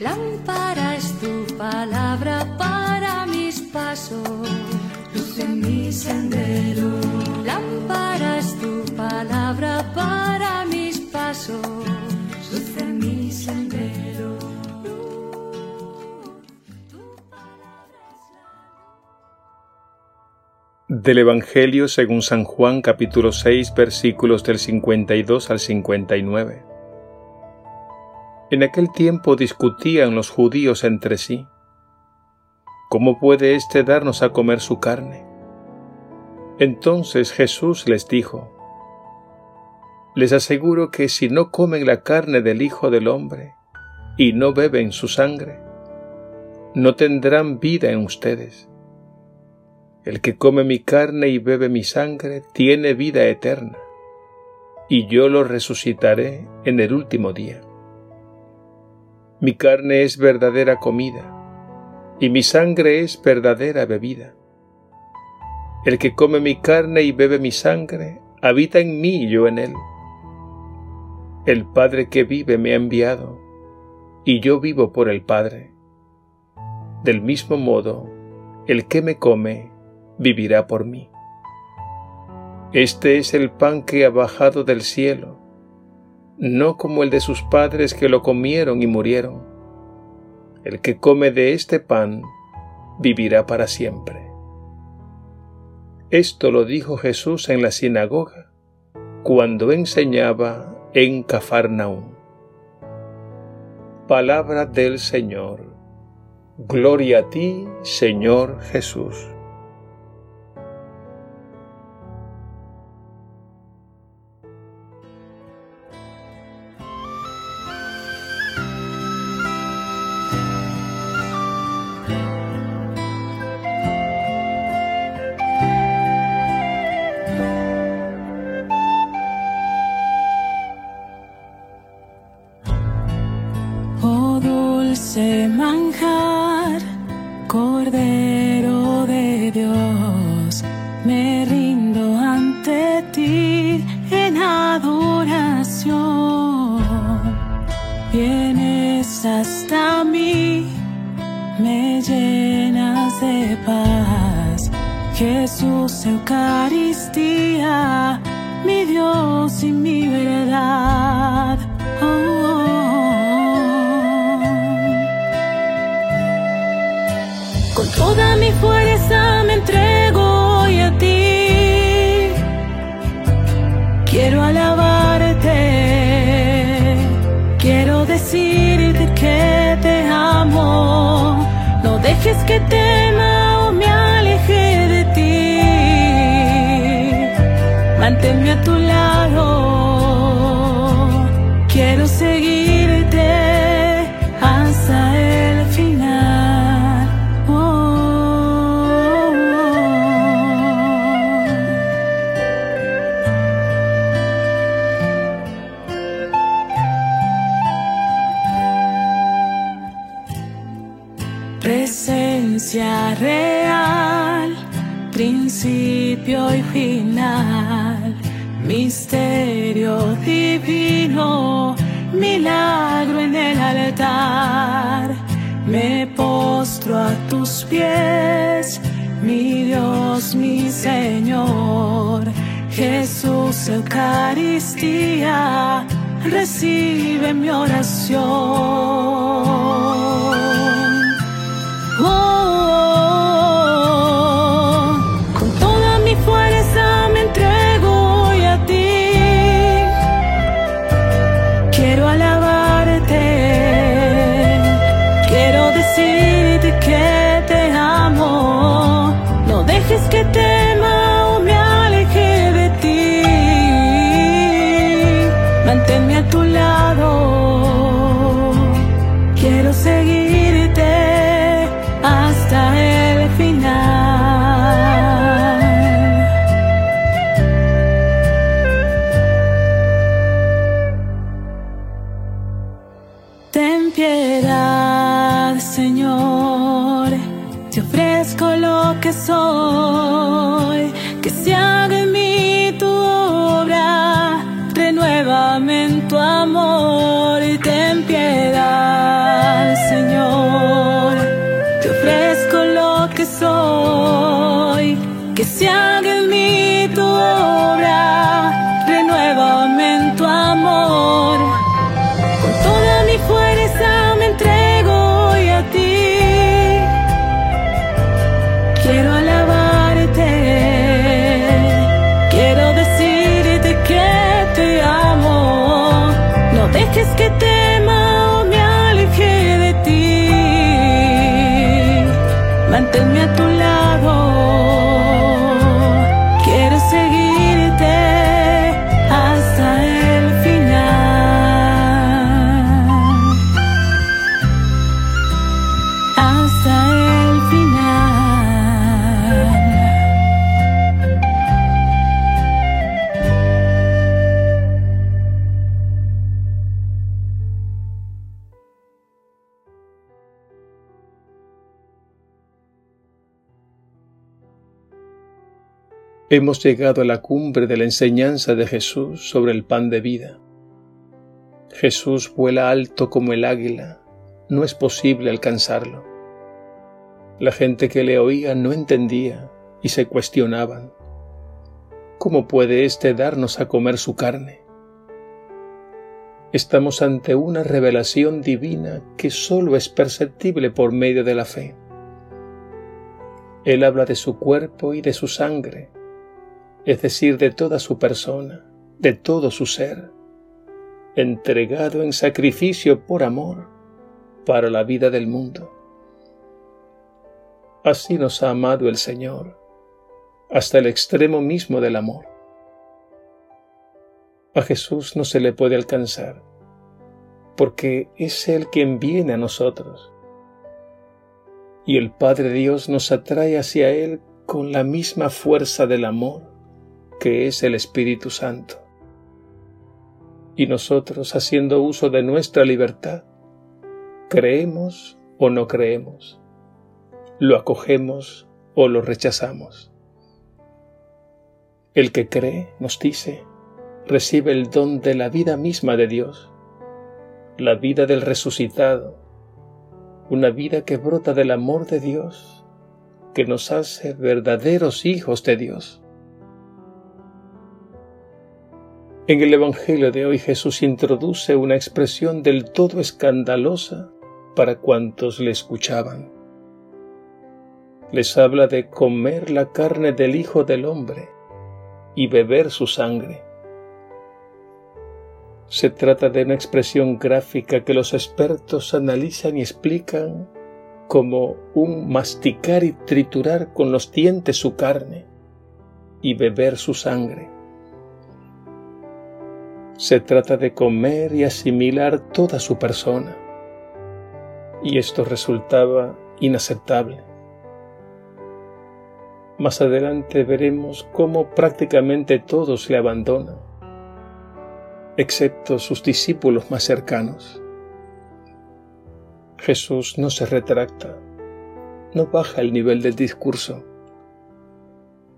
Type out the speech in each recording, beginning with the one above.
Lámpara es tu palabra para mis pasos, luz en mi sendero. Lámpara es tu palabra para mis pasos, luz en mi sendero. Del Evangelio según San Juan capítulo 6 versículos del 52 al 59. En aquel tiempo discutían los judíos entre sí. ¿Cómo puede éste darnos a comer su carne? Entonces Jesús les dijo, Les aseguro que si no comen la carne del Hijo del Hombre y no beben su sangre, no tendrán vida en ustedes. El que come mi carne y bebe mi sangre tiene vida eterna, y yo lo resucitaré en el último día. Mi carne es verdadera comida, y mi sangre es verdadera bebida. El que come mi carne y bebe mi sangre, habita en mí y yo en él. El Padre que vive me ha enviado, y yo vivo por el Padre. Del mismo modo, el que me come, vivirá por mí. Este es el pan que ha bajado del cielo no como el de sus padres que lo comieron y murieron. El que come de este pan vivirá para siempre. Esto lo dijo Jesús en la sinagoga cuando enseñaba en Cafarnaúm. Palabra del Señor. Gloria a ti, Señor Jesús. Vienes hasta mí, me llenas de paz. Jesús, Eucaristía, mi Dios y mi verdad. Toda mi fuerza principio y final, misterio divino, milagro en el altar. Me postro a tus pies, mi Dios, mi Señor. Jesús, Eucaristía, recibe mi oración. Piedad, Señor, te ofrezco lo que soy, que se haga en mí tu obra, renuévame en tu amor y ten piedad, Señor, te ofrezco lo que soy, que se haga Manténme a Hemos llegado a la cumbre de la enseñanza de Jesús sobre el pan de vida. Jesús vuela alto como el águila, no es posible alcanzarlo. La gente que le oía no entendía y se cuestionaban. ¿Cómo puede éste darnos a comer su carne? Estamos ante una revelación divina que sólo es perceptible por medio de la fe. Él habla de su cuerpo y de su sangre, es decir, de toda su persona, de todo su ser, entregado en sacrificio por amor para la vida del mundo. Así nos ha amado el Señor, hasta el extremo mismo del amor. A Jesús no se le puede alcanzar, porque es Él quien viene a nosotros. Y el Padre Dios nos atrae hacia Él con la misma fuerza del amor que es el Espíritu Santo. Y nosotros, haciendo uso de nuestra libertad, creemos o no creemos, lo acogemos o lo rechazamos. El que cree, nos dice, recibe el don de la vida misma de Dios, la vida del resucitado, una vida que brota del amor de Dios, que nos hace verdaderos hijos de Dios. En el Evangelio de hoy Jesús introduce una expresión del todo escandalosa para cuantos le escuchaban. Les habla de comer la carne del Hijo del Hombre y beber su sangre. Se trata de una expresión gráfica que los expertos analizan y explican como un masticar y triturar con los dientes su carne y beber su sangre. Se trata de comer y asimilar toda su persona. Y esto resultaba inaceptable. Más adelante veremos cómo prácticamente todos le abandonan, excepto sus discípulos más cercanos. Jesús no se retracta, no baja el nivel del discurso,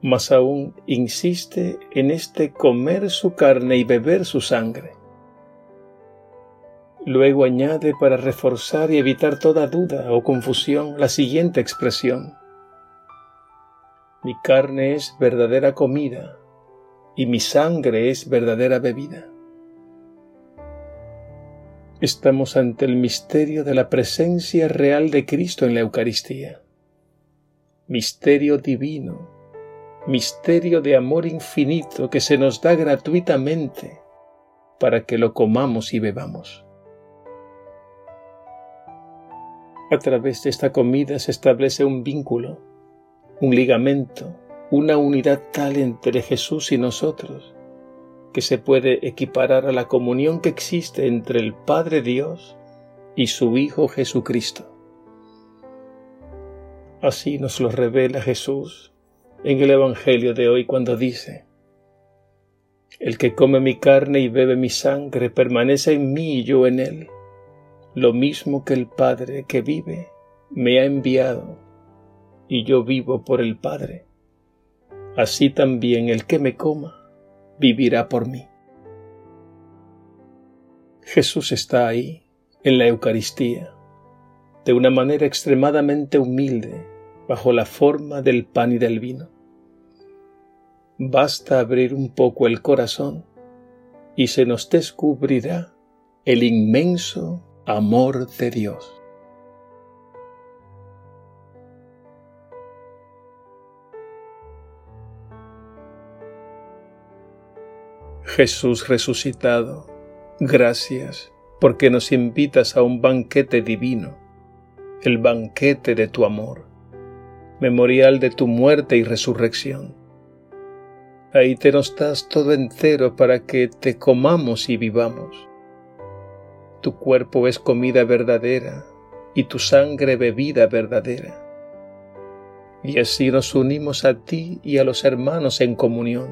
más aún insiste en este comer su carne y beber su sangre. Luego añade para reforzar y evitar toda duda o confusión la siguiente expresión. Mi carne es verdadera comida y mi sangre es verdadera bebida. Estamos ante el misterio de la presencia real de Cristo en la Eucaristía. Misterio divino misterio de amor infinito que se nos da gratuitamente para que lo comamos y bebamos. A través de esta comida se establece un vínculo, un ligamento, una unidad tal entre Jesús y nosotros, que se puede equiparar a la comunión que existe entre el Padre Dios y su Hijo Jesucristo. Así nos lo revela Jesús en el Evangelio de hoy cuando dice, El que come mi carne y bebe mi sangre permanece en mí y yo en él, lo mismo que el Padre que vive me ha enviado, y yo vivo por el Padre. Así también el que me coma vivirá por mí. Jesús está ahí, en la Eucaristía, de una manera extremadamente humilde, bajo la forma del pan y del vino. Basta abrir un poco el corazón y se nos descubrirá el inmenso amor de Dios. Jesús resucitado, gracias porque nos invitas a un banquete divino, el banquete de tu amor, memorial de tu muerte y resurrección. Ahí te nos das todo entero para que te comamos y vivamos. Tu cuerpo es comida verdadera y tu sangre bebida verdadera. Y así nos unimos a ti y a los hermanos en comunión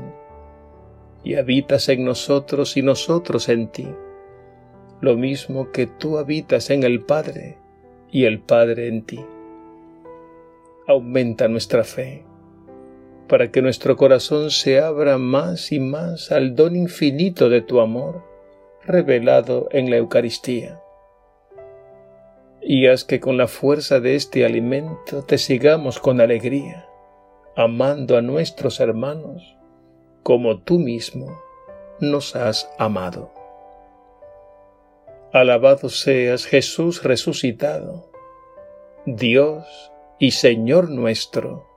y habitas en nosotros y nosotros en ti, lo mismo que tú habitas en el Padre y el Padre en ti. Aumenta nuestra fe, para que nuestro corazón se abra más y más al don infinito de tu amor, revelado en la Eucaristía. Y haz que con la fuerza de este alimento te sigamos con alegría, amando a nuestros hermanos como tú mismo nos has amado. Alabado seas Jesús resucitado, Dios y Señor nuestro.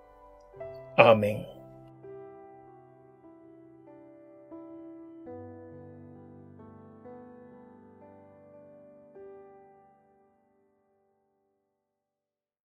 Amém.